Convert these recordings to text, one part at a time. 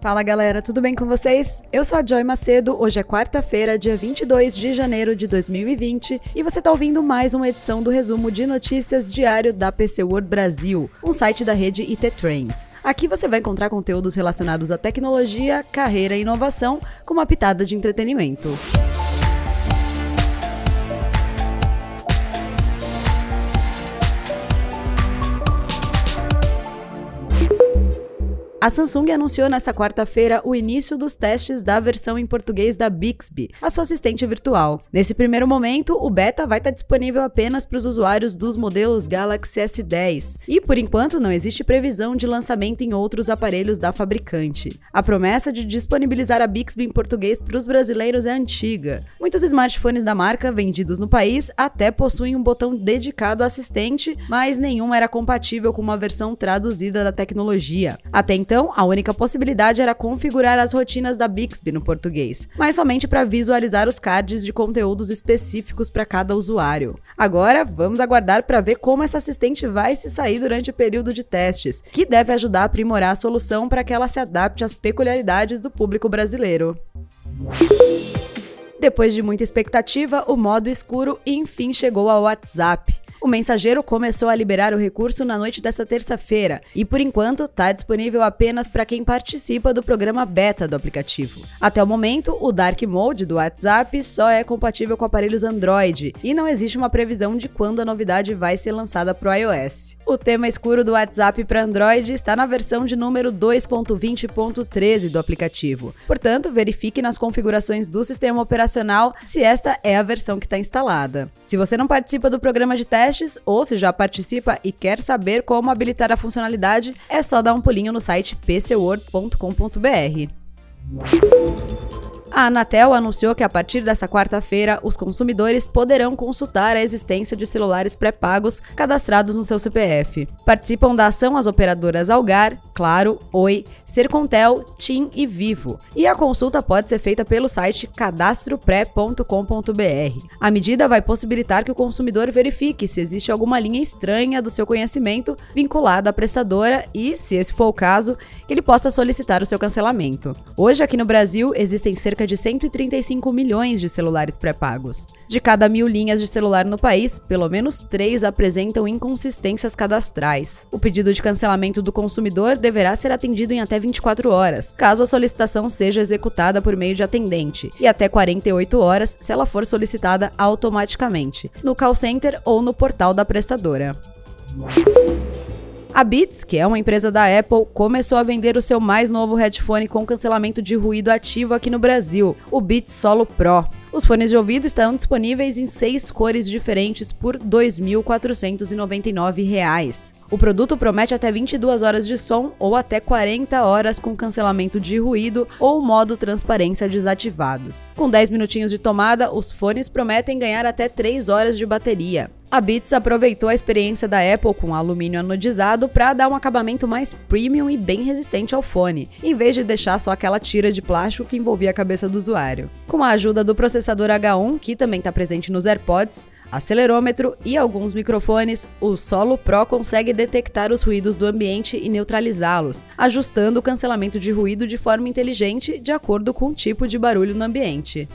Fala galera, tudo bem com vocês? Eu sou a Joy Macedo, hoje é quarta-feira, dia 22 de janeiro de 2020 e você está ouvindo mais uma edição do resumo de notícias diário da PC World Brasil, um site da rede IT Trends. Aqui você vai encontrar conteúdos relacionados à tecnologia, carreira e inovação, com uma pitada de entretenimento. A Samsung anunciou nesta quarta-feira o início dos testes da versão em português da Bixby, a sua assistente virtual. Nesse primeiro momento, o beta vai estar disponível apenas para os usuários dos modelos Galaxy S10, e por enquanto não existe previsão de lançamento em outros aparelhos da fabricante. A promessa de disponibilizar a Bixby em português para os brasileiros é antiga. Muitos smartphones da marca vendidos no país até possuem um botão dedicado ao assistente, mas nenhum era compatível com uma versão traduzida da tecnologia. Até então, a única possibilidade era configurar as rotinas da Bixby no português, mas somente para visualizar os cards de conteúdos específicos para cada usuário. Agora, vamos aguardar para ver como essa assistente vai se sair durante o período de testes, que deve ajudar a aprimorar a solução para que ela se adapte às peculiaridades do público brasileiro. Depois de muita expectativa, o modo escuro enfim chegou ao WhatsApp. O mensageiro começou a liberar o recurso na noite dessa terça-feira e, por enquanto, está disponível apenas para quem participa do programa beta do aplicativo. Até o momento, o Dark Mode do WhatsApp só é compatível com aparelhos Android e não existe uma previsão de quando a novidade vai ser lançada para o iOS. O tema escuro do WhatsApp para Android está na versão de número 2.20.13 do aplicativo. Portanto, verifique nas configurações do sistema operacional se esta é a versão que está instalada. Se você não participa do programa de teste, testes ou se já participa e quer saber como habilitar a funcionalidade, é só dar um pulinho no site pcword.com.br. A Anatel anunciou que a partir dessa quarta-feira, os consumidores poderão consultar a existência de celulares pré-pagos cadastrados no seu CPF. Participam da ação as operadoras Algar, Claro, Oi, Sercontel, TIM e Vivo. E a consulta pode ser feita pelo site cadastropré.com.br. A medida vai possibilitar que o consumidor verifique se existe alguma linha estranha do seu conhecimento vinculada à prestadora e, se esse for o caso, que ele possa solicitar o seu cancelamento. Hoje, aqui no Brasil, existem cerca de 135 milhões de celulares pré-pagos. De cada mil linhas de celular no país, pelo menos três apresentam inconsistências cadastrais. O pedido de cancelamento do consumidor deverá ser atendido em até 24 horas, caso a solicitação seja executada por meio de atendente, e até 48 horas se ela for solicitada automaticamente, no call center ou no portal da prestadora. A Beats, que é uma empresa da Apple, começou a vender o seu mais novo headphone com cancelamento de ruído ativo aqui no Brasil, o Beats Solo Pro. Os fones de ouvido estão disponíveis em seis cores diferentes por R$ 2.499. O produto promete até 22 horas de som ou até 40 horas com cancelamento de ruído ou modo transparência desativados. Com 10 minutinhos de tomada, os fones prometem ganhar até 3 horas de bateria. A Beats aproveitou a experiência da Apple com alumínio anodizado para dar um acabamento mais premium e bem resistente ao fone, em vez de deixar só aquela tira de plástico que envolvia a cabeça do usuário. Com a ajuda do processador H1, que também está presente nos AirPods, acelerômetro e alguns microfones, o Solo Pro consegue detectar os ruídos do ambiente e neutralizá-los, ajustando o cancelamento de ruído de forma inteligente de acordo com o tipo de barulho no ambiente.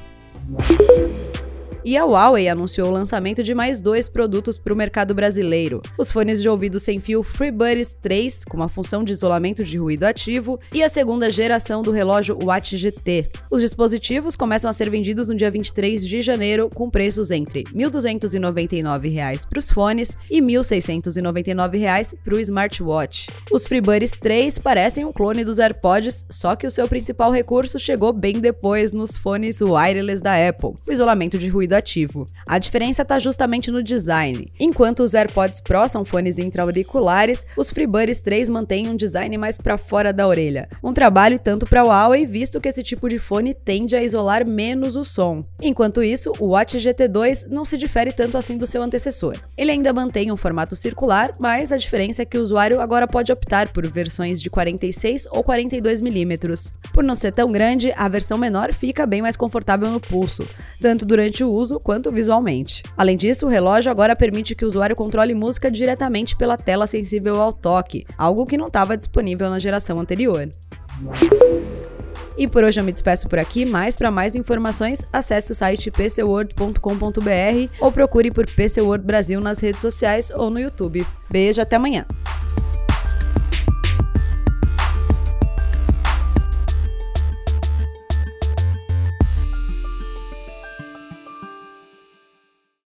E a Huawei anunciou o lançamento de mais dois produtos para o mercado brasileiro: os fones de ouvido sem fio FreeBuds 3, com uma função de isolamento de ruído ativo, e a segunda geração do relógio Watch GT. Os dispositivos começam a ser vendidos no dia 23 de janeiro, com preços entre R$ 1.299 para os fones e R$ 1.699 para o smartwatch. Os FreeBuds 3 parecem um clone dos AirPods, só que o seu principal recurso chegou bem depois nos fones wireless da Apple, o isolamento de ruído ativo. A diferença está justamente no design. Enquanto os AirPods Pro são fones intra-auriculares, os FreeBuds 3 mantêm um design mais para fora da orelha. Um trabalho tanto para o Huawei, visto que esse tipo de fone tende a isolar menos o som. Enquanto isso, o Watch GT2 não se difere tanto assim do seu antecessor. Ele ainda mantém um formato circular, mas a diferença é que o usuário agora pode optar por versões de 46 ou 42 milímetros. Por não ser tão grande, a versão menor fica bem mais confortável no pulso, tanto durante o uso uso quanto visualmente. Além disso, o relógio agora permite que o usuário controle música diretamente pela tela sensível ao toque, algo que não estava disponível na geração anterior. E por hoje eu me despeço por aqui, mas para mais informações, acesse o site pcworld.com.br ou procure por PC World Brasil nas redes sociais ou no YouTube. Beijo, até amanhã!